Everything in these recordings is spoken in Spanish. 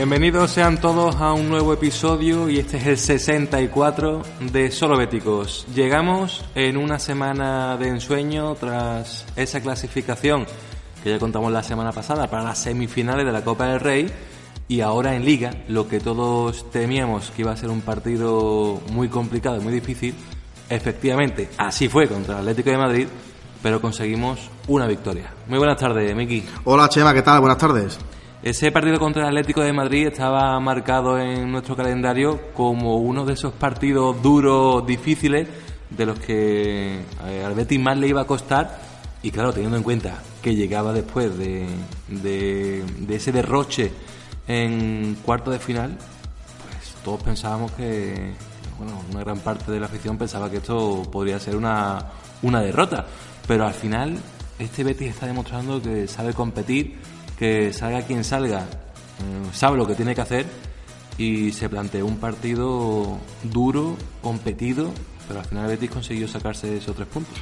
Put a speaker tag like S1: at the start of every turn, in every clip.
S1: Bienvenidos sean todos a un nuevo episodio y este es el 64 de Solo Béticos. Llegamos en una semana de ensueño tras esa clasificación que ya contamos la semana pasada para las semifinales de la Copa del Rey y ahora en Liga, lo que todos temíamos que iba a ser un partido muy complicado y muy difícil, efectivamente así fue contra el Atlético de Madrid, pero conseguimos una victoria. Muy buenas tardes, Miki.
S2: Hola Chema, ¿qué tal? Buenas tardes.
S1: Ese partido contra el Atlético de Madrid estaba marcado en nuestro calendario como uno de esos partidos duros, difíciles, de los que eh, al Betis más le iba a costar. Y claro, teniendo en cuenta que llegaba después de, ese derroche en cuarto de final, pues todos pensábamos que, bueno, una gran parte de la afición pensaba que esto podría ser una, una derrota. Pero al final, este Betis está demostrando que sabe competir que salga quien salga, eh, sabe lo que tiene que hacer y se planteó un partido duro, competido, pero al final Betis consiguió sacarse esos tres puntos.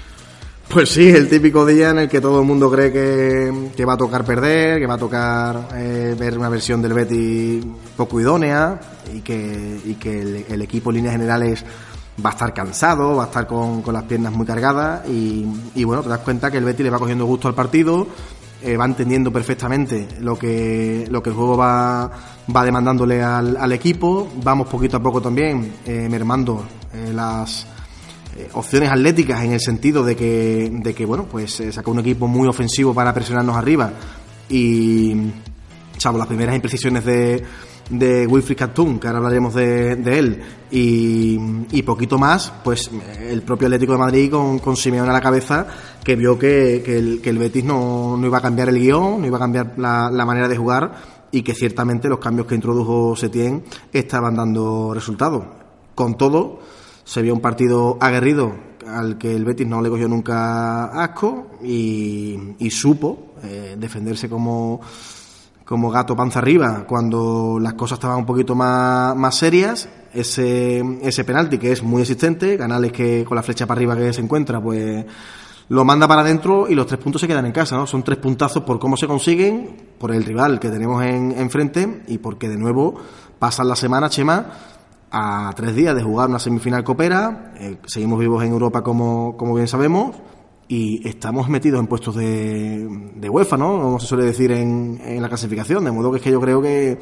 S2: Pues sí, el típico día en el que todo el mundo cree que, que va a tocar perder, que va a tocar eh, ver una versión del Betis poco idónea y que, y que el, el, equipo en líneas generales va a estar cansado, va a estar con, con las piernas muy cargadas y, y, bueno, te das cuenta que el Betis le va cogiendo gusto al partido, eh, va entendiendo perfectamente lo que, lo que el juego va, va demandándole al, equipo. Vamos poquito a poco también eh, mermando eh, las opciones atléticas en el sentido de que, de que bueno, pues saca un equipo muy ofensivo para presionarnos arriba y, salvo las primeras imprecisiones de, de Wilfried Cartoon, que ahora hablaremos de, de él, y, poquito más, pues el propio Atlético de Madrid con, con Simeone a la cabeza, que vio que, el, Betis no, no, iba a cambiar el guion, no iba a cambiar la, manera de jugar, y que ciertamente los cambios que introdujo Setién estaban dando resultados. Con todo, se vio un partido aguerrido al que el Betis no le cogió nunca asco y, y supo eh, defenderse como como gato panza arriba cuando las cosas estaban un poquito más, más serias. Ese, ese penalti que es muy existente, Canales que con la flecha para arriba que se encuentra, pues lo manda para adentro y los tres puntos se quedan en casa, ¿no? Son tres puntazos por cómo se consiguen, por el rival que tenemos en, enfrente y porque de nuevo pasan la semana, Chema, a tres días de jugar una semifinal copera, eh, seguimos vivos en Europa como, como bien sabemos, y estamos metidos en puestos de, de UEFA, ¿no? Como se suele decir en, en, la clasificación, de modo que es que yo creo que,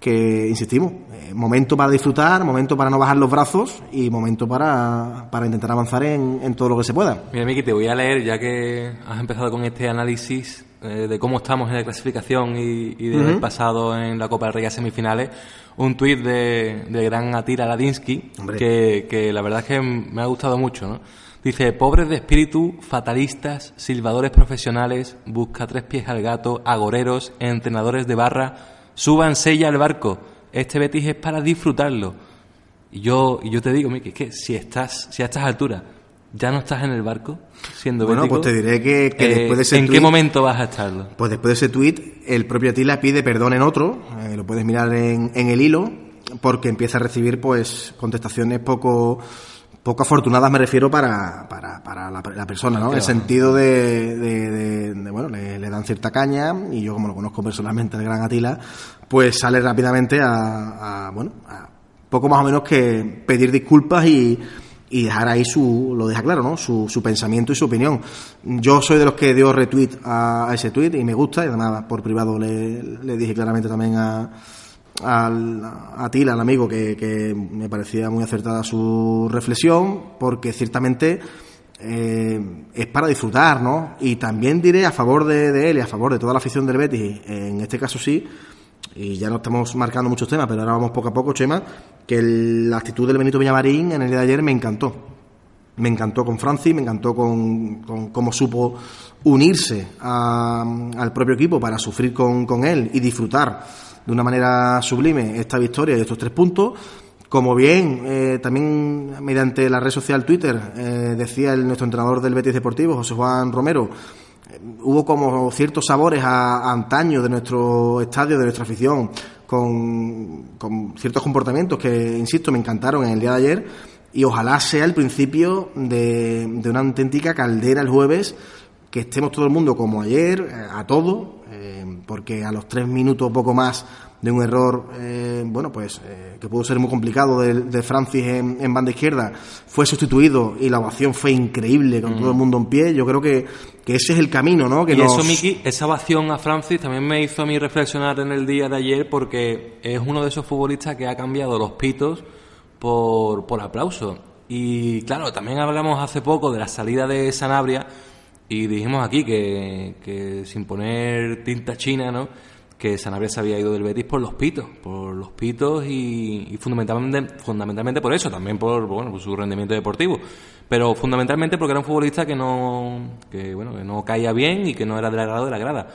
S2: que insistimos, eh, momento para disfrutar, momento para no bajar los brazos y momento para, para intentar avanzar en, en, todo lo que se pueda.
S1: Mira, Miki, te voy a leer, ya que has empezado con este análisis eh, de cómo estamos en la clasificación y, y de haber uh -huh. pasado en la Copa del Rey a semifinales, un tuit de, de gran Atira Ladinsky, que, que la verdad es que me ha gustado mucho, ¿no? Dice, pobres de espíritu, fatalistas, silbadores profesionales, busca tres pies al gato, agoreros, entrenadores de barra, súbanse ya al barco. Este Betis es para disfrutarlo. Y yo, y yo te digo, Miki, es que si estás, si a estas alturas ya no estás en el barco, siendo
S2: Bueno,
S1: bético,
S2: pues te diré que, que
S1: eh,
S2: después de ese
S1: ¿En qué momento vas a estarlo?
S2: Pues después de ese tuit, el propio Atila pide perdón en otro, eh, lo puedes mirar en, en el hilo, porque empieza a recibir pues contestaciones poco poco afortunadas me refiero para, para, para la, la, persona, ¿no? En el sentido de, de, de, de bueno, le, le, dan cierta caña y yo como lo conozco personalmente el gran Atila, pues sale rápidamente a, bueno, a poco más o menos que pedir disculpas y, y dejar ahí su, lo deja claro, ¿no? Su, su, pensamiento y su opinión. Yo soy de los que dio retweet a, ese tweet y me gusta, y además por privado le, le dije claramente también a, al, a Tila, al amigo, que, que, me parecía muy acertada su reflexión, porque ciertamente eh, es para disfrutar, ¿no? Y también diré a favor de, él y a favor de toda la afición del Betis, en este caso sí, y ya no estamos marcando muchos temas, pero ahora vamos poco a poco, Chema, que la actitud del Benito Villamarín en el día de ayer me encantó. Me encantó con Francis, me encantó con, con cómo supo unirse al propio equipo para sufrir con, con él y disfrutar de una manera sublime esta victoria y estos tres puntos. Como bien, eh, también mediante la red social Twitter, eh, decía el, nuestro entrenador del Betis Deportivo, José Juan Romero, eh, hubo como ciertos sabores a, antaño de nuestro estadio, de nuestra afición, con, ciertos comportamientos que, insisto, me encantaron en el día de ayer y ojalá sea el principio de, de una auténtica caldera el jueves, que estemos todo el mundo como ayer, a todo, porque a los tres minutos o poco más de un error, eh, bueno, pues eh, que pudo ser muy complicado de, Francis en, banda izquierda, fue sustituido y la ovación fue increíble con todo el mundo en pie. Yo creo que, que ese es el camino, ¿no? Que
S1: y eso, Miki, esa ovación a Francis también me hizo a mí reflexionar en el día de ayer porque es uno de esos futbolistas que ha cambiado los pitos por, por aplauso. Y claro, también hablamos hace poco de la salida de Sanabria y dijimos aquí que, sin poner tinta china, ¿no? que Sanabria se había ido del Betis por los pitos, por los pitos y, fundamentalmente, fundamentalmente por eso, también por, bueno, por su rendimiento deportivo, pero fundamentalmente porque era un futbolista que no, que, bueno, que no caía bien y que no era del agrado de la grada.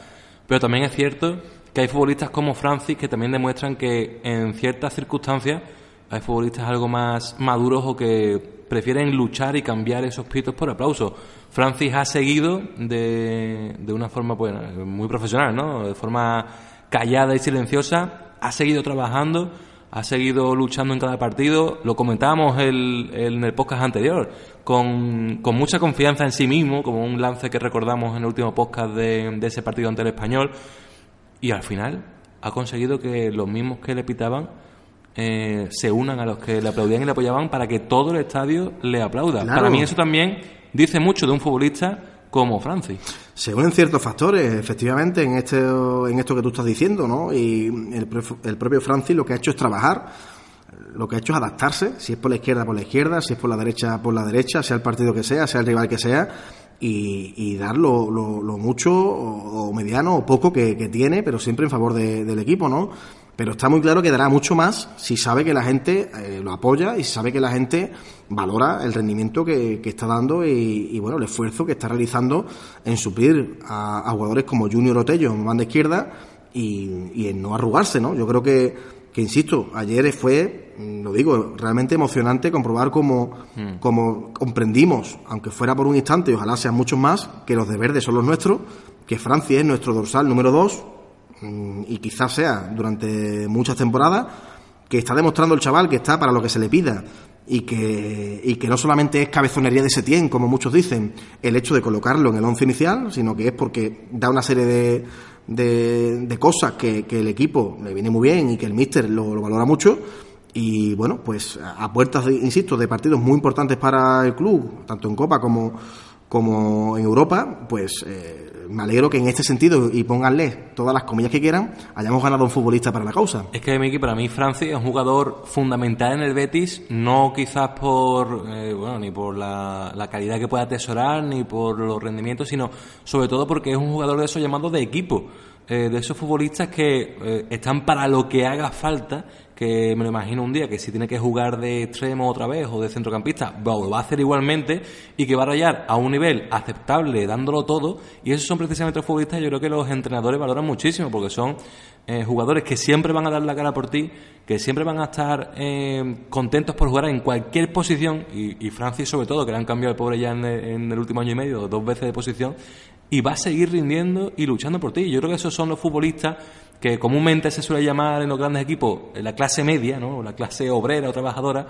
S1: Pero también es cierto que hay futbolistas como Francis que también demuestran que en ciertas circunstancias hay futbolistas algo más maduros o que prefieren luchar y cambiar esos pitos por aplauso. Francis ha seguido de, de una forma pues, muy profesional, ¿no? De forma callada y silenciosa, ha seguido trabajando, ha seguido luchando en cada partido. Lo comentábamos el, en el podcast anterior, con, con, mucha confianza en sí mismo, como un lance que recordamos en el último podcast de, ese partido ante el español. Y al final ha conseguido que los mismos que le pitaban eh, se unan a los que le aplaudían y le apoyaban para que todo el estadio le aplauda. Para mí eso también dice mucho de un futbolista como Francis.
S2: Según en ciertos factores, efectivamente, en, este, en esto que tú estás diciendo, ¿no? Y el, el propio Francis lo que ha hecho es trabajar, lo que ha hecho es adaptarse, si es por la izquierda, por la izquierda, si es por la derecha, por la derecha, sea el partido que sea, sea el rival que sea, y, y dar lo, lo, mucho o, mediano o poco que, tiene, pero siempre en favor del equipo, ¿no? Pero está muy claro que dará mucho más si sabe que la gente eh, lo apoya y si sabe que la gente valora el rendimiento que, está dando y, bueno, el esfuerzo que está realizando en suplir a, jugadores como Junior Otello en banda izquierda y, en no arrugarse, ¿no? Yo creo que, que, insisto, ayer fue, mm, lo digo, realmente emocionante comprobar cómo, mm. cómo comprendimos, aunque fuera por un instante y ojalá sean muchos más, que los de verde son los nuestros, que Francia es nuestro dorsal número dos y quizás sea durante muchas temporadas, que está demostrando el chaval que está para lo que se le pida y que, y que no solamente es cabezonería de Setién, como muchos dicen, el hecho de colocarlo en el once inicial, sino que es porque da una serie de, de, cosas que, el equipo le viene muy bien y que el míster lo, valora mucho. Y bueno, pues a puertas, insisto, de partidos muy importantes para el club, tanto en Copa como, como en Europa, pues eh, me alegro que en este sentido, y pónganle todas las comillas que quieran, hayamos ganado un futbolista para la causa.
S1: Es que, Miki, para mí Francis es un jugador fundamental en el Betis, no quizás por, eh, bueno, ni por la, calidad que pueda atesorar, ni por los rendimientos, sino sobre todo porque es un jugador de esos llamados de equipo. Eh, de esos futbolistas que eh, están para lo que haga falta que me lo imagino un día que si tiene que jugar de extremo otra vez o de centrocampista, lo va a hacer igualmente y que va a rayar a un nivel aceptable dándolo todo y esos son precisamente los futbolistas yo creo que los entrenadores valoran muchísimo porque son eh, jugadores que siempre van a dar la cara por ti, que siempre van a estar eh, contentos por jugar en cualquier posición y, Francis sobre todo que le han cambiado el pobre ya en en el último año y medio dos veces de posición y va a seguir rindiendo y luchando por ti. Yo creo que esos son los futbolistas que comúnmente se suele llamar en los grandes equipos la clase media, ¿no? la clase obrera o trabajadora,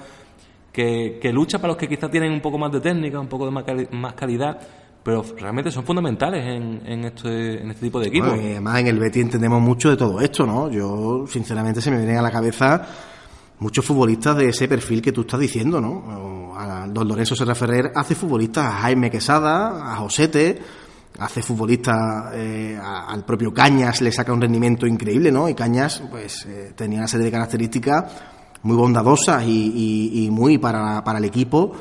S1: que, que lucha para los que quizás tienen un poco más de técnica, un poco de más calidad, pero realmente son fundamentales en, en, este, en este tipo de equipos.
S2: además en el Betty entendemos mucho de todo esto, ¿no? Yo, sinceramente, se me vienen a la cabeza muchos futbolistas de ese perfil que tú estás diciendo, ¿no? A don Lorenzo Serra Ferrer hace futbolistas a Jaime Quesada, a Josete, hace futbolistas eh, al propio Cañas, le saca un rendimiento increíble, ¿no? Y Cañas, pues, eh, tenía una serie de características muy bondadosas y, y muy para, para el equipo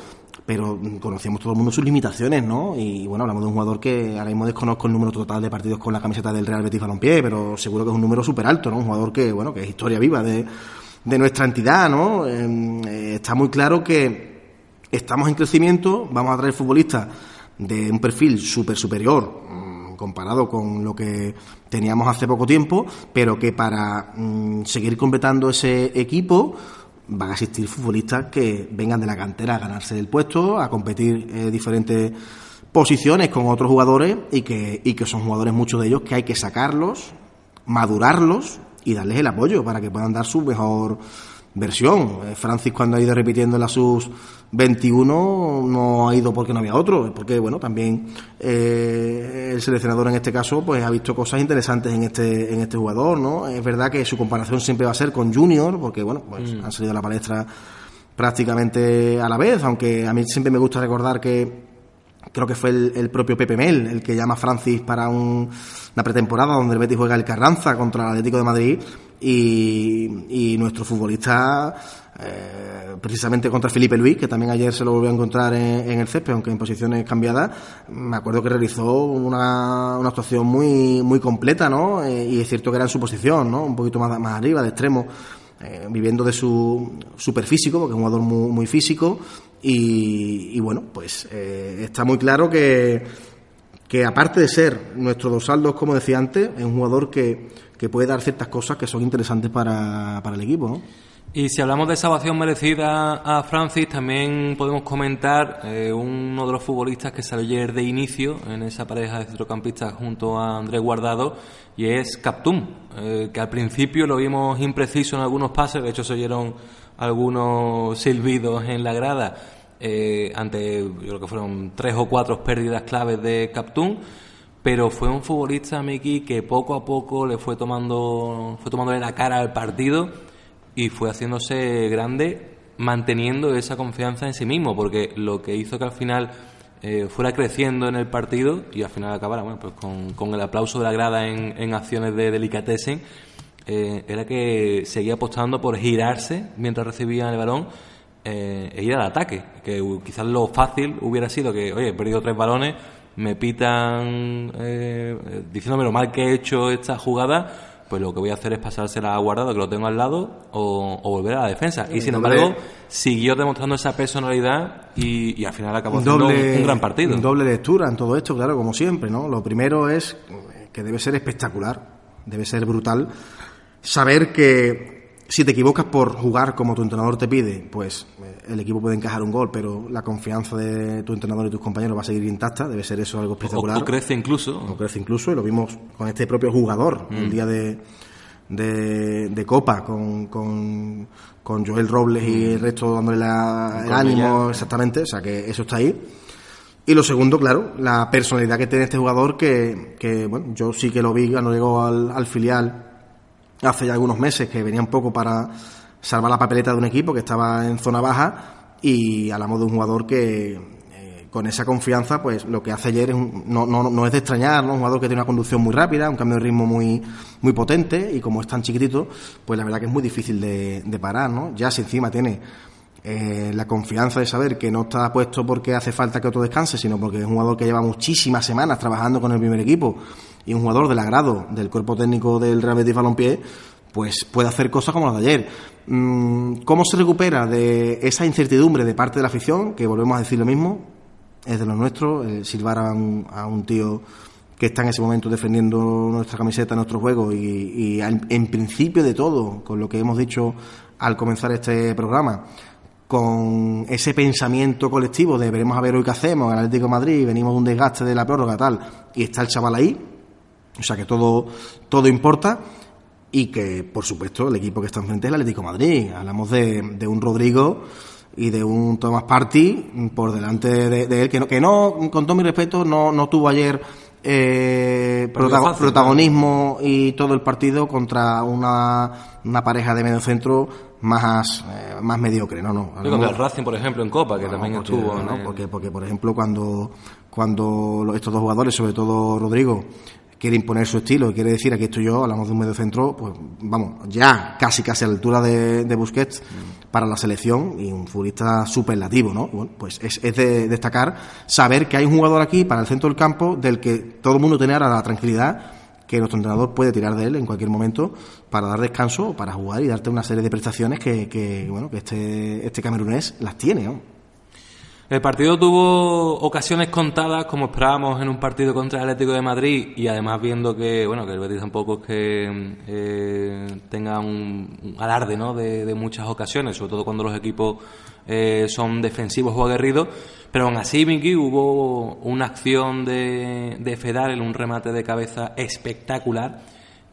S2: pero conocemos todo el mundo sus limitaciones, ¿no? Y bueno, hablamos de un jugador que ahora mismo desconozco el número total de partidos con la camiseta del Real Betis Balompié, pero seguro que es un número súper alto, ¿no? Un jugador que, bueno, que es historia viva de, de nuestra entidad, ¿no? Em, eh, está muy claro que estamos en crecimiento, vamos a traer futbolistas de un perfil súper superior mm, comparado con lo que teníamos hace poco tiempo, pero que para mm, seguir completando ese equipo van a existir futbolistas que vengan de la cantera a ganarse el puesto, a competir en diferentes posiciones con otros jugadores y que, y que son jugadores, muchos de ellos, que hay que sacarlos, madurarlos y darles el apoyo para que puedan dar su mejor versión. Eh, Francis cuando ha ido repitiendo la sus 21 no ha ido porque no había otro, porque bueno, también eh, el seleccionador en este caso pues ha visto cosas interesantes en este en este jugador, ¿no? Es verdad que su comparación siempre va a ser con Junior, porque bueno, pues mm. han salido a la palestra prácticamente a la vez, aunque a mí siempre me gusta recordar que creo que fue el, propio Pepe Mel el que llama a Francis para una pretemporada donde el Betis juega el Carranza contra el Atlético de Madrid y, nuestro futbolista eh, precisamente contra Felipe Luis, que también ayer se lo volvió a encontrar en, el césped, aunque en posiciones cambiadas, me acuerdo que realizó una, una actuación muy, muy completa, ¿no? Eh, y es cierto que era en su posición, ¿no? Un poquito más, más arriba, de extremo, eh, viviendo de su superfísico, porque es un jugador muy, físico, y, bueno, pues está muy claro que, que aparte de ser nuestro dos saldos, como decía antes, es un jugador que que puede dar ciertas cosas que son interesantes para, para el equipo.
S1: Y si hablamos de esa ovación merecida a Francis, también podemos comentar eh, uno de los futbolistas que salió ayer de inicio en esa pareja de centrocampistas junto a Andrés Guardado, y es Captum, eh, que al principio lo vimos impreciso en algunos pases, de hecho se oyeron algunos silbidos en la grada eh, ante, yo creo que fueron tres o cuatro pérdidas claves de Captum pero fue un futbolista, Miki, que poco a poco le fue tomando, fue tomándole la cara al partido y fue haciéndose grande manteniendo esa confianza en sí mismo, porque lo que hizo que al final eh, fuera creciendo en el partido y al final acabara bueno, pues con, el aplauso de la grada en, acciones de delicatessen, eh, era que seguía apostando por girarse mientras recibía el balón eh, e ir al ataque, que quizás lo fácil hubiera sido que, oye, he perdido tres balones, me pitan eh, diciéndome lo mal que he hecho esta jugada, pues lo que voy a hacer es pasársela a guardado, que lo tengo al lado, o, volver a la defensa. Y sin embargo, siguió demostrando esa personalidad y, al final acabó haciendo un, gran partido.
S2: Doble lectura en todo esto, claro, como siempre, ¿no? Lo primero es que debe ser espectacular, debe ser brutal saber que si te equivocas por jugar como tu entrenador te pide, pues eh, el equipo puede encajar un gol, pero la confianza de tu entrenador y tus compañeros va a seguir intacta, debe ser eso algo espectacular.
S1: O, crece incluso.
S2: O crece incluso, y lo vimos con este propio jugador, el mm. día de, de, Copa, con, con, Joel Robles y el resto dándole el ánimo, exactamente, o sea que eso está ahí. Y lo segundo, claro, la personalidad que tiene este jugador, que, que bueno, yo sí que lo vi cuando llegó al, al filial hace ya algunos meses que venía un poco para salvar la papeleta de un equipo que estaba en zona baja y hablamos de un jugador que eh, con esa confianza pues lo que hace ayer es no, no, no, es de extrañar, ¿no? un jugador que tiene una conducción muy rápida, un cambio de ritmo muy, muy potente y como es tan chiquitito pues la verdad que es muy difícil de, de parar, ¿no? ya si encima tiene eh, la confianza de saber que no está puesto porque hace falta que otro descanse, sino porque es un jugador que lleva muchísimas semanas trabajando con el primer equipo y un jugador del agrado del cuerpo técnico del Real Betis Balompié, pues puede hacer cosas como las de ayer. Mm, ¿Cómo se recupera de esa incertidumbre de parte de la afición? Que volvemos a decir lo mismo, es de los nuestros, eh, silbar a un, tío que está en ese momento defendiendo nuestra camiseta, nuestro juego y, en principio de todo, con lo que hemos dicho al comenzar este programa, con ese pensamiento colectivo de veremos a ver hoy qué hacemos, el Atlético de Madrid, venimos de un desgaste de la prórroga tal, y está el chaval ahí, o sea que todo, todo importa y que, por supuesto, el equipo que está enfrente es el Atlético Madrid. Hablamos de, de un Rodrigo y de un Thomas Party por delante de, él, que no, que no, con todo mi respeto, no, no tuvo ayer eh, protagonismo y todo el partido contra una, una pareja de medio centro más, eh, más mediocre, no, no.
S1: contra el Racing, por ejemplo, en Copa, que también estuvo.
S2: No, porque, porque, por ejemplo, cuando, cuando estos dos jugadores, sobre todo Rodrigo, quiere imponer su estilo y quiere decir aquí estoy yo, hablamos de un medio centro, pues vamos, ya casi casi a la altura de, de Busquets para la selección y un futbolista superlativo, ¿no? Bueno, pues es, es, de destacar saber que hay un jugador aquí para el centro del campo del que todo el mundo tiene ahora la tranquilidad que nuestro entrenador puede tirar de él en cualquier momento para dar descanso, para jugar y darte una serie de prestaciones que, que bueno, que este, este camerunés las tiene, ¿no?
S1: El partido tuvo ocasiones contadas, como esperábamos en un partido contra el Atlético de Madrid, y además viendo que, bueno, que el Betis tampoco es que eh, tenga un, alarde, ¿no? De, muchas ocasiones, sobre todo cuando los equipos eh, son defensivos o aguerridos. Pero aún así, Miki, hubo una acción de, de Fedal en un remate de cabeza espectacular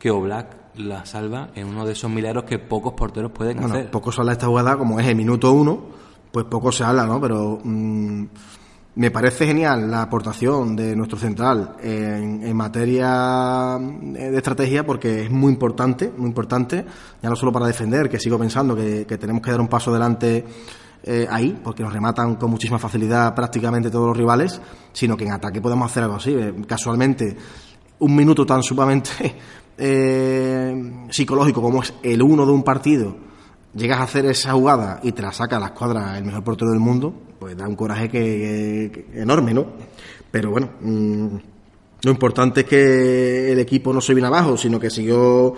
S1: que Oblak la salva en uno de esos milagros que pocos porteros pueden bueno, hacer.
S2: Pocos habla esta jugada, como es el minuto uno pues poco se habla, ¿no? Pero mm, me parece genial la aportación de nuestro central en, materia de estrategia porque es muy importante, muy importante, ya no solo para defender, que sigo pensando que, tenemos que dar un paso adelante eh, ahí, porque nos rematan con muchísima facilidad prácticamente todos los rivales, sino que en ataque podemos hacer algo así. Eh, casualmente, un minuto tan sumamente eh, psicológico como es el uno de un partido, llegas a hacer esa jugada y te la saca a la escuadra el mejor portero del mundo, pues da un coraje que, enorme, ¿no? Pero bueno, mm, lo importante es que el equipo no se vino abajo, sino que siguió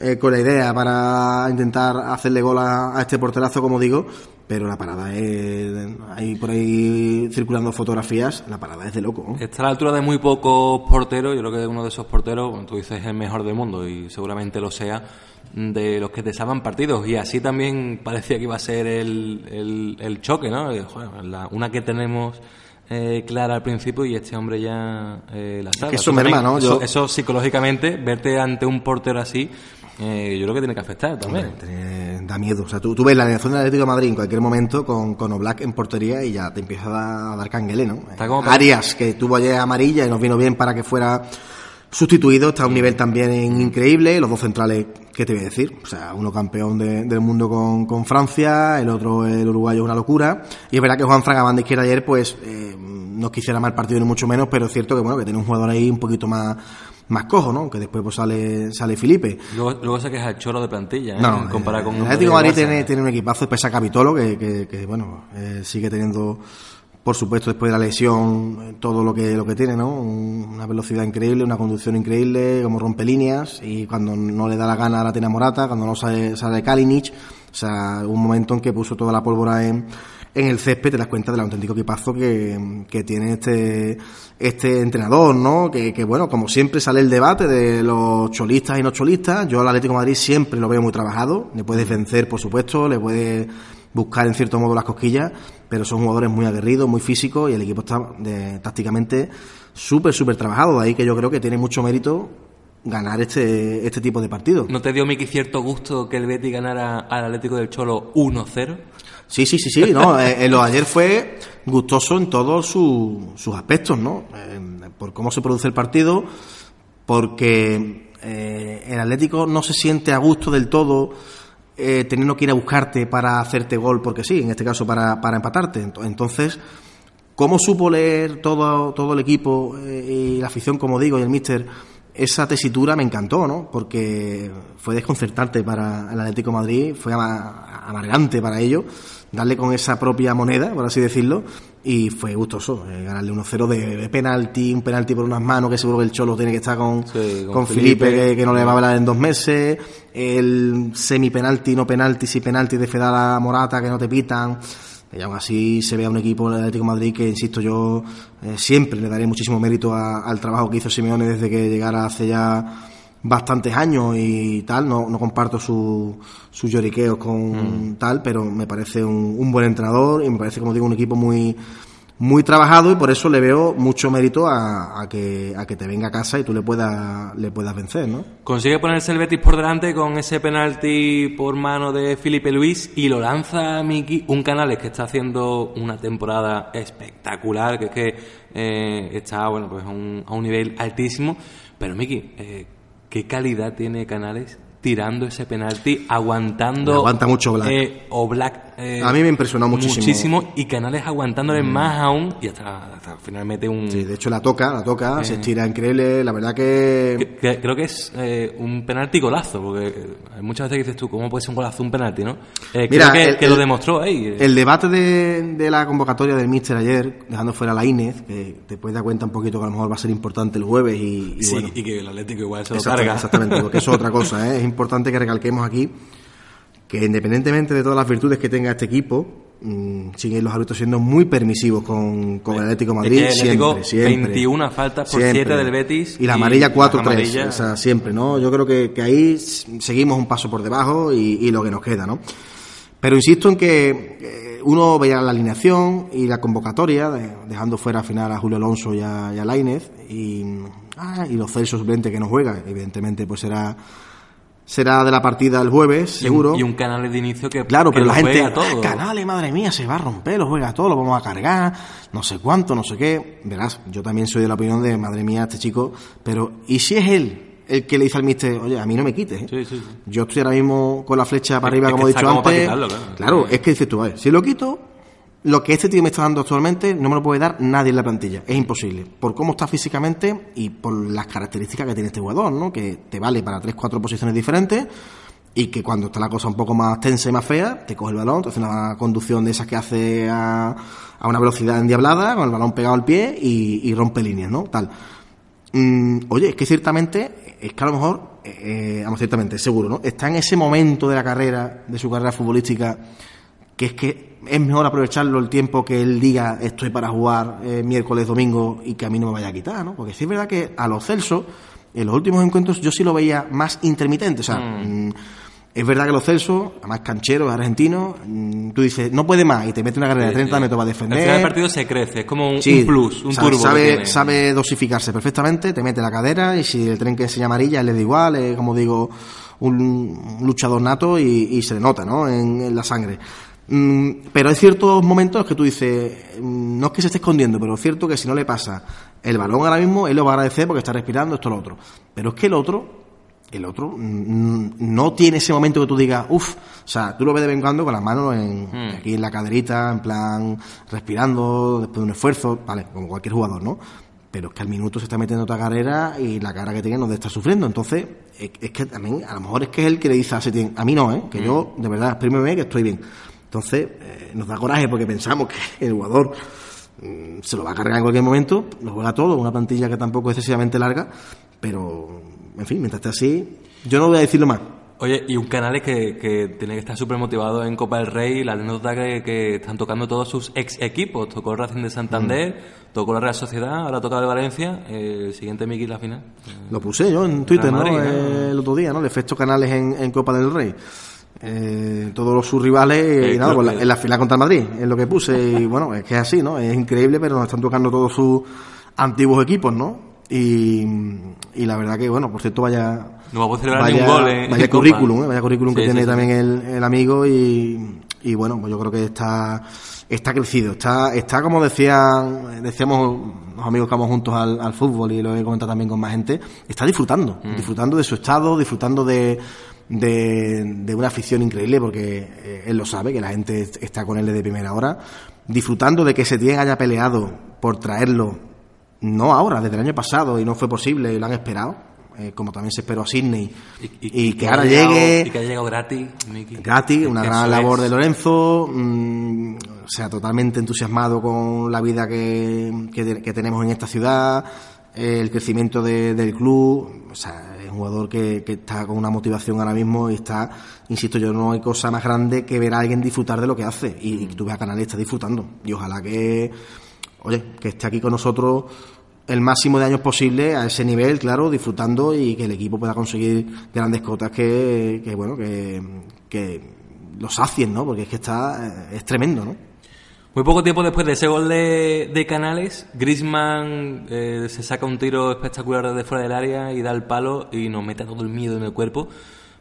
S2: eh, con la idea para intentar hacerle gol a, este porterazo, como digo, pero la parada es. Hay por ahí circulando fotografías, la parada es de loco.
S1: Está a la altura de muy pocos porteros, yo creo que uno de esos porteros, como tú dices, es el mejor del mundo y seguramente lo sea de los que te salvan partidos y así también parecía que iba a ser el, el, choque, ¿no? una que tenemos eh, clara al principio y este hombre ya eh, la salva.
S2: Eso, ¿no?
S1: eso, psicológicamente, verte ante un portero así, eh, yo creo que tiene que afectar también.
S2: da miedo. O sea, tú, tú ves la alineación del Atlético de Madrid en cualquier momento con, con Oblak en portería y ya te empieza a dar canguele, ¿no? Arias, que tuvo ayer amarilla y nos vino bien para que fuera sustituido, está a un nivel también increíble, los dos centrales, ¿qué te voy a decir? O sea, uno campeón del mundo con, con, Francia, el otro, el uruguayo, una locura, y es verdad que Juan Fraga, de izquierda ayer, pues, eh, no quisiera mal partido ni mucho menos, pero es cierto que, bueno, que tiene un jugador ahí un poquito más, más cojo, ¿no? Que después pues sale, sale Felipe.
S1: Luego, luego se queja el choro de plantilla, ¿eh? No,
S2: comparado con... El Atlético Madrid tiene, tiene un equipazo, pesa Capitolo, que, que, que bueno, eh, sigue teniendo por supuesto después de la lesión todo lo que lo que tiene no una velocidad increíble una conducción increíble como rompe líneas y cuando no le da la gana la tiene Morata cuando no sale sale Kalinic o sea un momento en que puso toda la pólvora en en el césped te das cuenta del auténtico equipazo que, que tiene este este entrenador, ¿no? Que, bueno, como siempre sale el debate de los cholistas y no cholistas. Yo al Atlético Madrid siempre lo veo muy trabajado. Le puedes vencer, por supuesto, le puedes buscar en cierto modo las cosquillas, pero son jugadores muy aguerridos, muy físicos y el equipo está de, tácticamente súper, súper trabajado. De ahí que yo creo que tiene mucho mérito ganar este, este tipo de partidos.
S1: ¿No te dio, Miki, cierto gusto que el Betis ganara al Atlético del Cholo 1-0?
S2: Sí, sí, sí, sí, no, eh, en lo ayer fue gustoso en todos sus aspectos, ¿no? por cómo se produce el partido, porque eh, el Atlético no se siente a gusto del todo eh, teniendo que ir a buscarte para hacerte gol, porque sí, en este caso para, para empatarte. Entonces, ¿cómo supo leer todo, todo el equipo eh, y la afición, como digo, y el míster? Esa tesitura me encantó, ¿no? Porque fue desconcertante para el Atlético Madrid, fue amargante para ellos darle con esa propia moneda, por así decirlo, y fue gustoso eh, ganarle 1-0 de, penalti, un penalti por unas manos que seguro que el Cholo tiene que estar con, con, Felipe, que, no le va a hablar en dos meses, el semi-penalti, no penalti, si penalti de Fedala Morata que no te pitan, y aún así se ve a un equipo del Atlético de Madrid que, insisto, yo eh, siempre le daré muchísimo mérito al trabajo que hizo Simeone desde que llegara hace ya bastantes años y tal, no, no comparto sus su lloriqueos con mm. tal, pero me parece un, un, buen entrenador y me parece, como digo, un equipo muy muy trabajado y por eso le veo mucho mérito a, a, que, a que te venga a casa y tú le puedas, le puedas vencer, ¿no?
S1: Consigue ponerse el Betis por delante con ese penalti por mano de Felipe Luis y lo lanza a Miki, un Canales que está haciendo una temporada espectacular, que es que eh, está bueno pues a un, a un nivel altísimo. Pero Miki, eh, ¿qué calidad tiene Canales tirando ese penalti, aguantando.
S2: Aguanta mucho Black.
S1: Eh, o Black. eh,
S2: A mí me impresionó muchísimo.
S1: Muchísimo y Canales aguantándole más aún y hasta, hasta finalmente un.
S2: Sí, de hecho la toca, la toca, se estira increíble. La verdad que.
S1: que- que creo que es eh, un penalti golazo, porque eh, muchas veces dices tú, ¿cómo puede ser un golazo un penalti, no? Eh,
S2: Mira,
S1: creo que,
S2: el-
S1: que lo demostró ahí. eh.
S2: El debate de, de la convocatoria del Míster ayer, dejando fuera a la Inés, que te puedes dar cuenta un poquito que a lo mejor va a ser importante el jueves y, y
S1: sí,
S2: bueno,
S1: y que el Atlético igual se lo
S2: Exactamente,
S1: carga.
S2: exactamente, porque eso es otra cosa. ¿eh? Importante que recalquemos aquí que independientemente de todas las virtudes que tenga este equipo, mm, siguen los árbitros siendo muy permisivos con, con el Atlético de Madrid.
S1: el Atlético,
S2: siempre, siempre.
S1: 21 faltas por
S2: Siempre.
S1: 7 del Betis.
S2: Y la amarilla
S1: las
S2: 4-3,
S1: amarillas-
S2: o sea, siempre, ¿no? Yo creo que, que ahí seguimos un paso por debajo y, y lo que nos queda, ¿no? Pero insisto en que eh, uno veía la alineación y la convocatoria, de- dejando fuera al final a Julio Alonso y a, y a Lainez, y, ah, y los Celso suplente que no juega, evidentemente pues será será de la partida el jueves,
S1: y un-
S2: seguro.
S1: Y un canal de inicio que,
S2: Claro,
S1: que
S2: pero
S1: lo
S2: la gente,
S1: juega
S2: "Ah,
S1: todo.
S2: canales, madre mía, se va a romper, lo juega todo, lo vamos a cargar, no sé cuánto, no sé qué. Verás, yo también soy de la opinión de, madre mía, este chico, pero ¿y si es él el que le dice al mister, oye, a mí no me quites? ¿eh?
S1: Sí, sí, sí.
S2: Yo estoy ahora mismo con la flecha para arriba,
S1: es
S2: como he dicho
S1: como
S2: antes.
S1: quitarlo, claro.
S2: es que dices tú, a ver, si lo quito, lo que este tío me está dando actualmente no me lo puede dar nadie en la plantilla. Es imposible. Por cómo está físicamente y por las características que tiene este jugador, ¿no? Que te vale para tres, cuatro posiciones diferentes y que cuando está la cosa un poco más tensa y más fea, te coge el balón, te hace una conducción de esas que hace a, a una velocidad endiablada, con el balón pegado al pie y, rompe líneas, ¿no? Tal. Mm, oye, es que ciertamente, es que a lo mejor, eh, vamos, ciertamente, seguro, ¿no? Está en ese momento de la carrera, de su carrera futbolística, que es que es mejor aprovecharlo el tiempo que él diga estoy para jugar eh, miércoles, domingo y que a mí no me vaya a quitar, ¿no? Porque sí es verdad que a los Celsos, en los últimos encuentros yo sí lo veía más intermitente, o sea, mm, es verdad que los Celsos, además cancheros, argentinos, mm, tú dices, no puede más y te mete una carrera de 30 metros para defender.
S1: Al final del partido se crece, es como un,
S2: Sí,
S1: un plus, un
S2: sabe,
S1: turbo.
S2: Sabe, sabe dosificarse perfectamente, te mete la cadera y si el tren que enseña amarilla le da igual, es como digo, un, un luchador nato y, y se le nota, ¿no? En, en la sangre. Mm, pero hay ciertos momentos que tú dices, mm, no es que se esté escondiendo, pero es cierto que si no le pasa el balón ahora mismo, él lo va a agradecer porque está respirando, esto, lo otro. Pero es que el otro, el otro mm, no tiene ese momento que tú digas, uff, o sea, tú lo ves de vez en cuando con las manos en, aquí en la caderita, en plan respirando, después de un esfuerzo, vale, como cualquier jugador, ¿no? Pero es que al minuto se está metiendo otra carrera y la cara que tiene no debe estar sufriendo. Entonces, es, es que también, a lo mejor es que es él que le dice a Setién, a mí no, ¿eh? Que yo, de verdad, exprímeme que estoy bien. Entonces, eh, nos da coraje porque pensamos que el jugador mm, se lo va a cargar en cualquier momento, lo juega todo, una plantilla que tampoco es excesivamente larga, pero, en fin, mientras esté así, yo no voy a decirlo más.
S1: Oye, y un Canales que, que tiene que estar súper motivado en Copa del Rey. La anécdota que, que están tocando todos sus ex equipos. Tocó el Racing de Santander,
S2: Mm.
S1: tocó la Real Sociedad, ahora toca el Valencia. eh, el siguiente Miki la final.
S2: Lo puse yo en Twitter, el otro día, ¿no? El efecto canales en, en Copa del Rey. Eh, todos los sus rivales
S1: Eh,
S2: y nada, pues la- en la final contra el Madrid, es lo que puse. Y bueno, es que es así, ¿no? Es increíble, pero nos están tocando todos sus antiguos equipos, ¿no? Y, y la verdad que, bueno, por cierto, vaya.
S1: No va a poder celebrar ni
S2: vaya,
S1: un gol en-
S2: vaya currículum, ¿eh? vaya currículum que
S1: Sí,
S2: tiene
S1: sí.
S2: también el, el amigo y, y bueno, pues yo creo que está está crecido, está está como decían decíamos los amigos que vamos juntos al, al fútbol y lo he comentado también con más gente, está disfrutando,
S1: Mm.
S2: disfrutando de su estado, disfrutando de de, de una afición increíble porque eh, él lo sabe, que la gente está con él desde primera hora, disfrutando de que Setién haya peleado por traerlo, no ahora, desde el año pasado y no fue posible y lo han esperado, eh, como también se esperó a Sydney. Y, que ahora
S1: llegado-
S2: llegue
S1: Y que haya llegado gratis,
S2: gratis, una
S1: Eso
S2: gran labor de Lorenzo, mm, o sea, totalmente entusiasmado con la vida que, que, que tenemos en esta ciudad, eh, el crecimiento de- del club, o sea, es un jugador que, que está con una motivación ahora mismo y está, insisto yo, no hay cosa más grande que ver a alguien disfrutar de lo que hace y, y tú ves a Canales está disfrutando. Y ojalá que, oye, que esté aquí con nosotros el máximo de años posible a ese nivel, claro, disfrutando y que el equipo pueda conseguir grandes cotas que, bueno, que, que lo sacien, ¿no? Porque es que está, eh, es tremendo, ¿no?
S1: Muy poco tiempo después de ese gol de, de Canales, Grisman eh, se saca un tiro espectacular desde fuera del área y da el palo y nos mete todo el miedo en el cuerpo.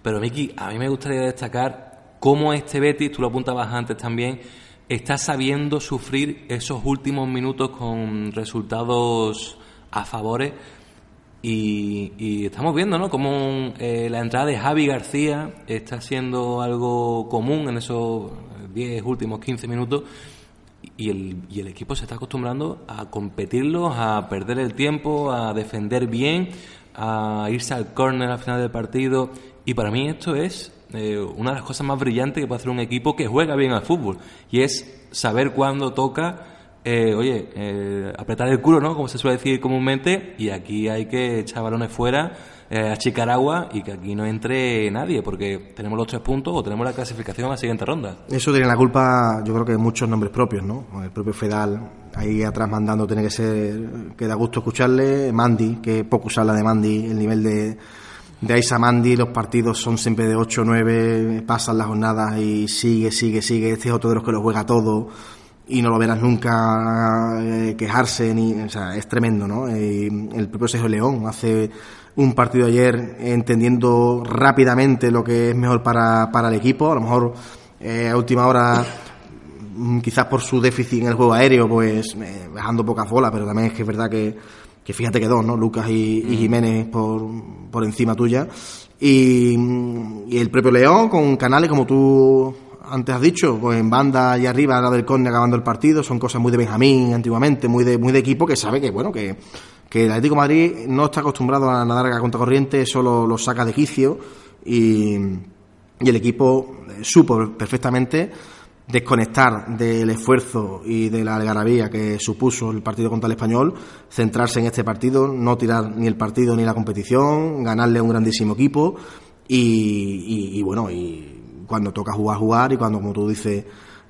S1: Pero Miki, a mí me gustaría destacar cómo este Betis, tú lo apuntabas antes también, está sabiendo sufrir esos últimos minutos con resultados a favores. Y, estamos viendo, ¿no? Cómo eh, la entrada de Javi García está siendo algo común en esos 10 últimos 15 minutos y el, y el equipo se está acostumbrando a competirlos, a perder el tiempo, a defender bien, a irse al córner al final del partido. Y para mí esto es eh, una de las cosas más brillantes que puede hacer un equipo que juega bien al fútbol. Y es saber cuándo toca, eh, oye, eh, apretar el culo, ¿no? Como se suele decir comúnmente. Y aquí hay que echar balones fuera eh, a Chicaragua y que aquí no entre nadie, porque tenemos los tres puntos o tenemos la clasificación a la siguiente ronda.
S2: Eso tiene la culpa, yo creo que muchos nombres propios, ¿no? El propio Fedal ahí atrás mandando tiene que ser, que da gusto escucharle, Mandy, que poco se habla de Mandy, el nivel de, de Aisa Mandy, los partidos son siempre de 8 o 9, pasan las jornadas y sigue, sigue, sigue, este es otro de los que lo juega todo y no lo verás nunca eh, quejarse, ni, o sea, es tremendo, ¿no? el propio Sergio León hace un partido ayer entendiendo rápidamente lo que es mejor para, para el equipo. A lo mejor eh, a última hora, mm, quizás por su déficit en el juego aéreo, pues eh, dejando pocas bolas, pero también es que es verdad que, que fíjate que dos, ¿no? Lucas y, y Jiménez por, por encima tuya. Y, y el propio León con Canales, como tú antes has dicho, pues en banda y arriba, la del córner acabando el partido, son cosas muy de Benjamín antiguamente, muy de, muy de equipo que sabe que, bueno, que que el Atlético de Madrid no está acostumbrado a nadar a contracorriente, solo lo saca de quicio y, el equipo eh, supo perfectamente desconectar del esfuerzo y de la algarabía que supuso el partido contra el español, centrarse en este partido, no tirar ni el partido ni la competición, ganarle a un grandísimo equipo y, bueno, y cuando toca jugar, jugar y cuando, como tú dices,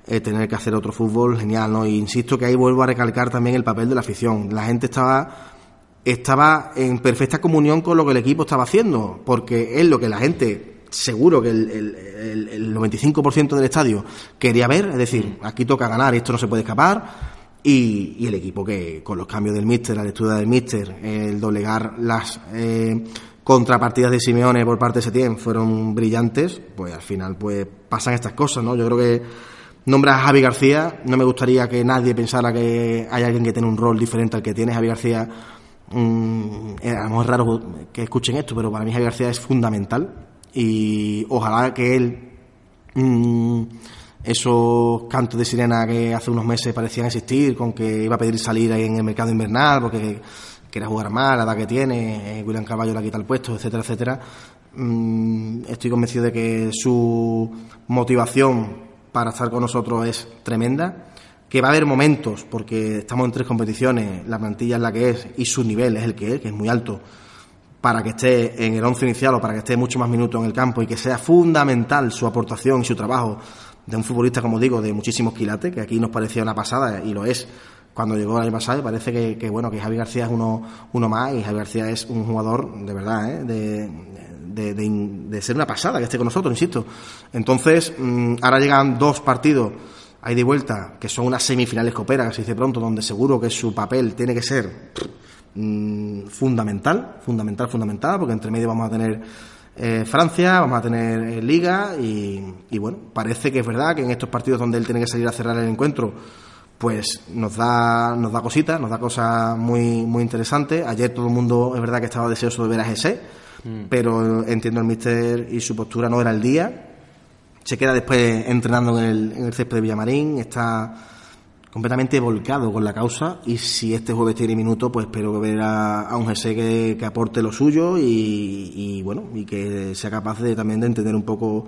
S2: eh, tener que hacer otro fútbol, genial, ¿no? Y insisto que ahí vuelvo a recalcar también el papel de la afición. La gente estaba estaba en perfecta comunión con lo que el equipo estaba haciendo, porque es lo que la gente, seguro que el, el, el 95% del estadio quería ver, es decir, aquí toca ganar, esto no se puede escapar, y, y el equipo que con los cambios del míster, la lectura del míster, el doblegar las eh, contrapartidas de Simeone por parte de Setién fueron brillantes, pues al final pues pasan estas cosas, ¿no? Yo creo que nombra a Javi García, no me gustaría que nadie pensara que hay alguien que tiene un rol diferente al que tiene Javi García. Mm, eh, a lo mejor es raro que escuchen esto, pero para mí Javier García es fundamental y ojalá que él, mm, esos cantos de sirena que hace unos meses parecían existir, con que iba a pedir salir ahí en el mercado invernal porque quiere jugar más, la edad que tiene, eh, William Carvalho le quita el puesto, etcétera, etcétera. Mm, estoy convencido de que su motivación para estar con nosotros es tremenda que va a haber momentos, porque estamos en tres competiciones, la plantilla es la que es y su nivel es el que es, que es muy alto, para que esté en el once inicial o para que esté mucho más minutos en el campo y que sea fundamental su aportación y su trabajo de un futbolista, como digo, de muchísimos quilates, que aquí nos parecía una pasada y lo es cuando llegó el año pasado parece que, bueno que Javi García es uno, uno más y Javi García es un jugador de verdad, ¿eh? de, de, ser una pasada que esté con nosotros, insisto. Entonces, mm, ahora llegan dos partidos hay de vuelta, que son unas semifinales coperas, que se dice pronto, donde seguro que su papel tiene que ser mm, fundamental, fundamental, fundamental, porque entre medio vamos a tener eh, Francia, vamos a tener eh, Liga y, bueno, parece que es verdad que en estos partidos donde él tiene que salir a cerrar el encuentro, pues nos da, nos da cositas, nos da cosas muy, muy interesantes. Ayer todo el mundo es verdad que estaba deseoso de ver a Jesse, mm. pero entiendo el mister y su postura no era el día se queda después entrenando en el, en el césped de Villamarín, está completamente volcado con la causa y si este jueves tiene minuto, pues espero ver a, un GC que, aporte lo suyo y, bueno, y que sea capaz de también de entender un poco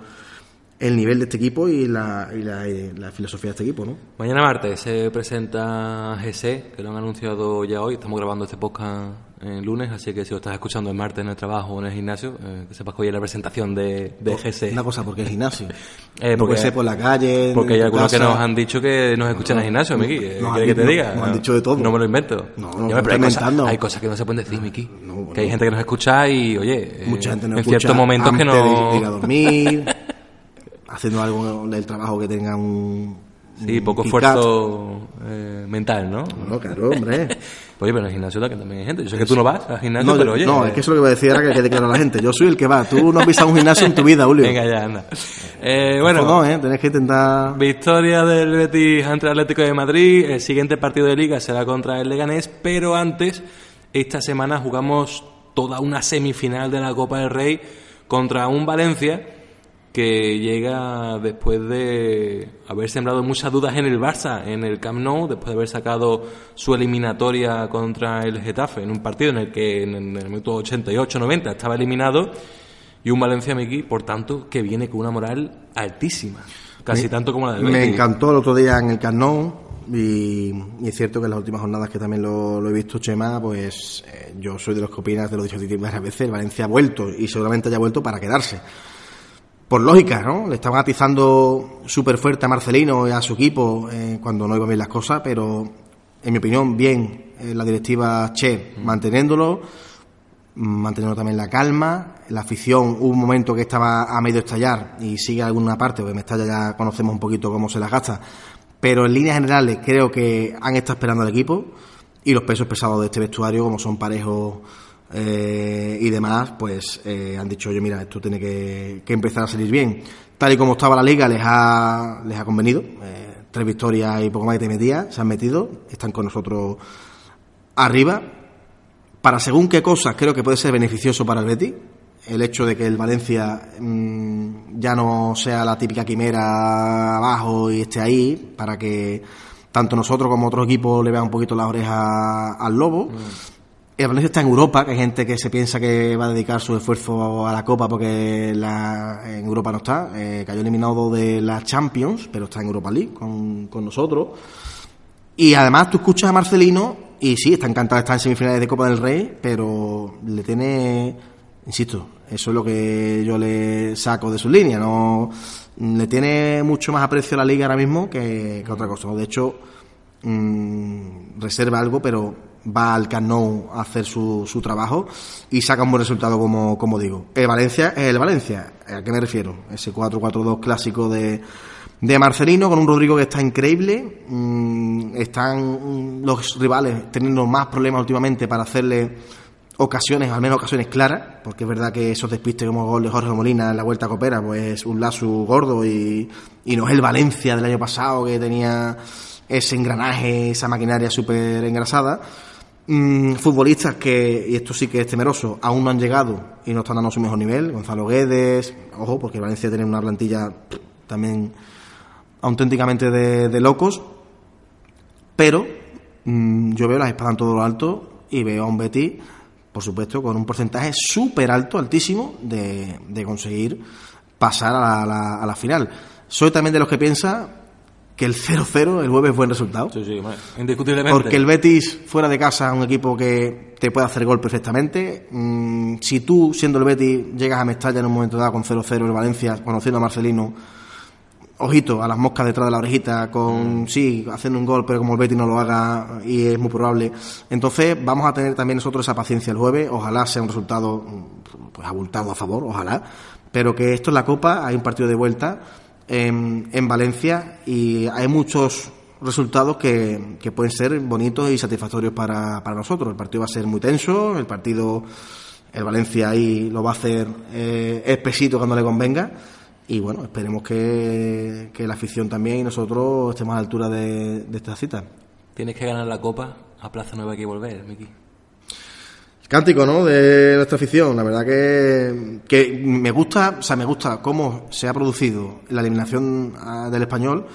S2: el nivel de este equipo y la, y la, filosofía de este equipo, ¿no?
S1: Mañana martes se presenta GC, que lo han anunciado ya hoy, estamos grabando este podcast el lunes, así que si lo estás escuchando el martes en el trabajo o en el gimnasio, eh, que sepas que hoy es la presentación de, de GC.
S2: Una cosa, porque el gimnasio.
S1: eh, porque sé
S2: por la calle.
S1: Porque hay algunos que nos han dicho que nos escuchan en el gimnasio, Miki. ¿Qué que te diga?
S2: Nos han dicho de todo.
S1: No me lo invento.
S2: No, no, me hay, cosas,
S1: hay cosas que no se pueden decir, Miki. que hay gente que nos escucha y, oye,
S2: mucha gente nos
S1: en ciertos momentos que no.
S2: De ir a dormir, haciendo algo del trabajo que tenga un
S1: Sí, poco esfuerzo eh, mental, ¿no?
S2: No, claro, hombre.
S1: oye, pero en el gimnasio también hay gente. Yo sé que tú no vas al gimnasio,
S2: no,
S1: pero oye.
S2: No, es que eso es lo que voy a decir ahora que quede claro a la gente. Yo soy el que va. Tú no has pisado un gimnasio en tu vida, Julio.
S1: Venga, ya, anda. Eh, bueno.
S2: No, ¿eh? Tenés que intentar.
S1: Victoria del Betis ante el Atlético de Madrid. El siguiente partido de Liga será contra el Leganés, pero antes, esta semana jugamos toda una semifinal de la Copa del Rey contra un Valencia que llega después de haber sembrado muchas dudas en el Barça, en el Camp Nou, después de haber sacado su eliminatoria contra el Getafe, en un partido en el que en el minuto 88-90 estaba eliminado, y un Valencia Miki, por tanto, que viene con una moral altísima, casi tanto como la del
S2: Me encantó el otro día en el Camp Nou, y, es cierto que en las últimas jornadas que también lo, he visto, Chema, pues eh, yo soy de los que opinas, de lo dicho varias veces, el Valencia ha vuelto, y seguramente haya vuelto para quedarse por lógica, ¿no? Le estaban atizando súper fuerte a Marcelino y a su equipo eh, cuando no iban bien las cosas, pero en mi opinión, bien eh, la directiva Che manteniéndolo, manteniendo también la calma, la afición, hubo un momento que estaba a medio estallar y sigue alguna parte, porque Mestalla ya conocemos un poquito cómo se las gasta, pero en líneas generales creo que han estado esperando al equipo y los pesos pesados de este vestuario, como son parejos eh, y demás, pues eh, han dicho, oye, mira, esto tiene que, empezar a salir bien. Tal y como estaba la liga, les ha, les ha convenido. Eh, tres victorias y poco más de media se han metido, están con nosotros arriba. Para según qué cosas creo que puede ser beneficioso para el Betis. El hecho de que el Valencia mm, ya no sea la típica quimera abajo y esté ahí, para que tanto nosotros como otros equipos le vean un poquito las orejas al lobo. Mm. El Valencia está en Europa, que hay gente que se piensa que va a dedicar su esfuerzo a la Copa porque en Europa no está. Eh, cayó eliminado de la Champions, pero está en Europa League con, nosotros. Y además tú escuchas a Marcelino y sí, está encantado de estar en semifinales de Copa del Rey, pero le tiene, insisto, eso es lo que yo le saco de su línea, no le tiene mucho más aprecio a la liga ahora mismo que, otra cosa. De hecho, mm, reserva algo, pero va al Camp a hacer su, su trabajo y saca un buen resultado, como, como digo. El Valencia es el Valencia. ¿A qué me refiero? Ese 4-4-2 clásico de, de Marcelino con un Rodrigo que está increíble. Mm, están los rivales teniendo más problemas últimamente para hacerle ocasiones, al menos ocasiones claras, porque es verdad que esos despistes como gol de Jorge Molina en la Vuelta Copera, pues un lazo gordo y, y no es el Valencia del año pasado que tenía ese engranaje, esa maquinaria súper engrasada. Mm, futbolistas que, y esto sí que es temeroso, aún no han llegado y no están dando su mejor nivel. Gonzalo Guedes, ojo, porque Valencia tiene una plantilla también auténticamente de, locos. Pero mm, yo veo las espadas en todo lo alto y veo a un Betty, por supuesto, con un porcentaje súper alto, altísimo, de, conseguir pasar a la, a la final. Soy también de los que piensa que el 0-0 el jueves es buen resultado.
S1: Sí, sí, indiscutiblemente.
S2: Porque el Betis fuera de casa es un equipo que te puede hacer gol perfectamente. Mm, si tú, siendo el Betis, llegas a Mestalla en un momento dado con 0-0 el Valencia, conociendo a Marcelino, ojito a las moscas detrás de la orejita, con mm. sí, haciendo un gol, pero como el Betis no lo haga, y es muy probable. Entonces, vamos a tener también nosotros esa paciencia el jueves. Ojalá sea un resultado pues abultado a favor, ojalá. Pero que esto es la Copa, hay un partido de vuelta en, Valencia y hay muchos resultados que, pueden ser bonitos y satisfactorios para, para, nosotros. El partido va a ser muy tenso, el partido, el Valencia ahí lo va a hacer eh, espesito cuando le convenga. Y bueno, esperemos que, la afición también y nosotros estemos a la altura de, de esta cita.
S1: Tienes que ganar la Copa, a Plaza Nueva hay que volver, Miki
S2: cántico, ¿no? De nuestra afición. La verdad que, que me gusta, o sea, me gusta cómo se ha producido la eliminación ah, del español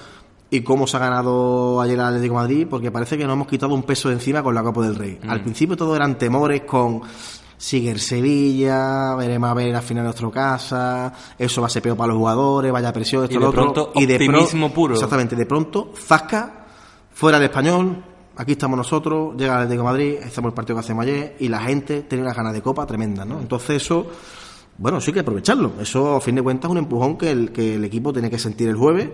S2: y cómo se ha ganado ayer el Atlético de Madrid, porque parece que nos hemos quitado un peso de encima con la Copa del Rey. Mm. Al principio todo eran temores con sigue el Sevilla, veremos a ver al final de nuestra casa, eso va a ser peor para los jugadores, vaya presión, esto
S1: y
S2: lo
S1: otro. y de pronto, puro.
S2: Exactamente, de pronto, Zasca, fuera del español, aquí estamos nosotros, llega el Atlético Madrid, estamos el partido que hacemos ayer y la gente tiene unas ganas de copa tremenda, ¿no? Entonces eso, bueno, sí hay que aprovecharlo. Eso, a fin de cuentas, es un empujón que el, que el equipo tiene que sentir el jueves,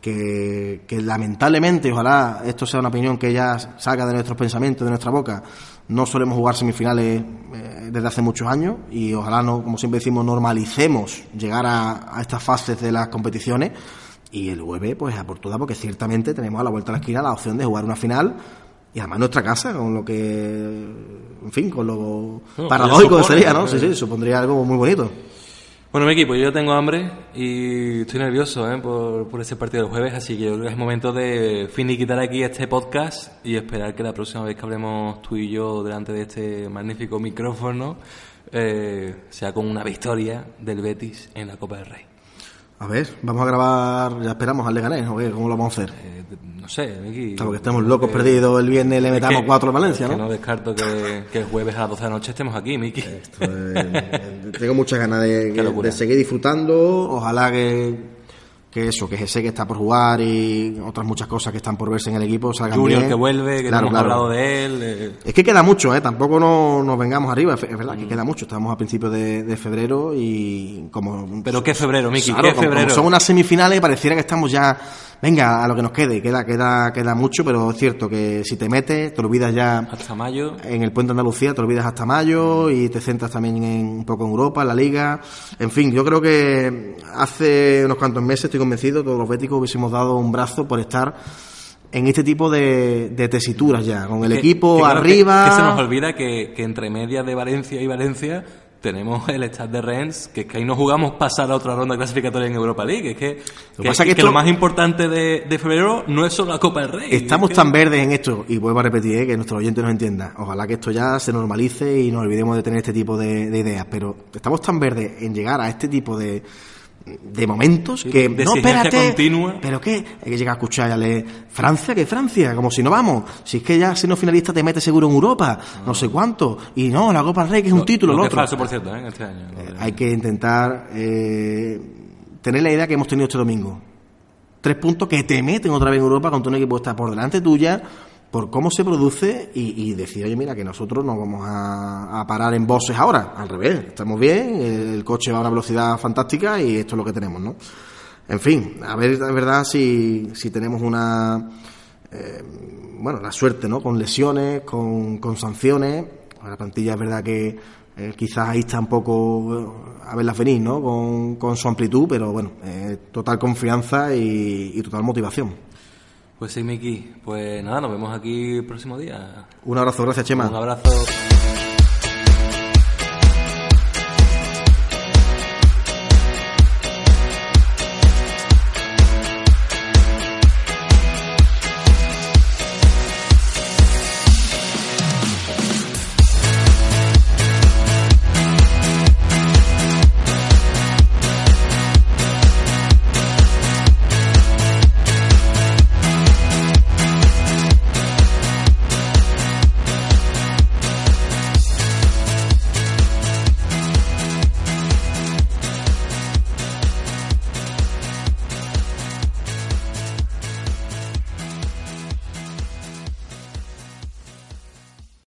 S2: que, lamentablemente, ojalá esto sea una opinión que ya salga de nuestros pensamientos, de nuestra boca, no solemos jugar semifinales eh, desde hace muchos años y ojalá, no, como siempre decimos, normalicemos llegar a, a estas fases de las competiciones Y el jueves, pues a por todas, porque ciertamente tenemos a la vuelta de la esquina la opción de jugar una final y además nuestra casa, con lo que, en fin, con lo paradójico que sería, ¿no? Sí, sí, supondría algo muy bonito.
S1: Bueno, mi equipo, yo tengo hambre y estoy nervioso ¿eh? por, por ese partido del jueves, así que yo creo que es momento de finiquitar aquí este podcast y esperar que la próxima vez que hablemos tú y yo delante de este magnífico micrófono eh, sea con una victoria del Betis en la Copa del Rey.
S2: A ver, vamos a grabar, ya esperamos al Leganés, ¿o qué? ¿Cómo lo vamos a hacer?
S1: Eh, no sé, Miki.
S2: Claro, que estemos locos perdidos el viernes le metamos
S1: que-
S2: cuatro a Valencia,
S1: que
S2: ¿no?
S1: no descarto que, que el jueves a las 12 de la noche estemos aquí, Miki.
S2: Eh, tengo muchas ganas de seguir disfrutando. Ojalá que, que eso, que sé que está por jugar y otras muchas cosas que están por verse en el equipo salgan
S1: Junior
S2: bien.
S1: que vuelve, que
S2: Claro,
S1: no hemos
S2: claro.
S1: hablado de él. eh,
S2: Es que queda mucho, ¿eh? Tampoco no, nos vengamos arriba. Es verdad
S1: Mm.
S2: que queda mucho. Estamos a principios de, de febrero y como...
S1: Pero qué febrero, Miki,
S2: Claro,
S1: qué
S2: como- como
S1: febrero.
S2: son unas semifinales pareciera que estamos ya... Venga, a lo que nos quede. Queda, queda, queda mucho, pero es cierto que si te metes, te olvidas ya
S1: hasta mayo.
S2: en el puente de Andalucía te olvidas hasta mayo y te centras también en, un poco en Europa, en la Liga. En fin, yo creo que hace unos cuantos meses, estoy convencido, todos los béticos hubiésemos dado un brazo por estar en este tipo de, de tesituras ya, con el
S1: Que-
S2: equipo
S1: que claro, que-
S2: arriba.
S1: Que, se nos olvida que, que entre medias de Valencia y Valencia tenemos el Stade de Rennes, que es que ahí no jugamos pasar a otra ronda clasificatoria en Europa League. Es que, que,
S2: pasa es que
S1: que
S2: esto-
S1: lo más importante de, de febrero no es solo la Copa del Rey.
S2: Estamos
S1: Es
S2: tan verdes en esto, y vuelvo a repetir, eh, que nuestro oyente nos entienda. Ojalá que esto ya se normalice y nos olvidemos de tener este tipo de, de ideas. Pero estamos tan verdes en llegar a este tipo de, de momentos
S1: Sí,
S2: que
S1: de
S2: no espérate
S1: continua.
S2: pero qué hay que llegar a escuchar ya le Francia que Francia como si no vamos si es que ya siendo finalista te metes seguro en Europa no, sé cuánto y no la Copa del Rey que es un
S1: Lo-
S2: título
S1: lo
S2: otro
S1: falso, por cierto, ¿eh? este año.
S2: Eh, hay que intentar eh, tener la idea que hemos tenido este domingo. Tres puntos que te meten otra vez en Europa contra un equipo que está por delante tuya, por cómo se produce y, y decir, oye, mira, que nosotros no vamos a, parar en bosses ahora. Al revés, estamos bien, el, coche va a una velocidad fantástica y esto es lo que tenemos, ¿no? En fin, a ver, es verdad, si, si tenemos una eh, bueno, la suerte, ¿no? Con lesiones, con, con sanciones. La plantilla es verdad que eh, quizás ahí está un poco eh, a verlas venir, ¿no? Con, con su amplitud, pero bueno, eh, total confianza y total motivación.
S1: Pues sí, Miki. Pues nada, nos vemos aquí el próximo día.
S2: Un abrazo, gracias, Chema.
S1: Un abrazo.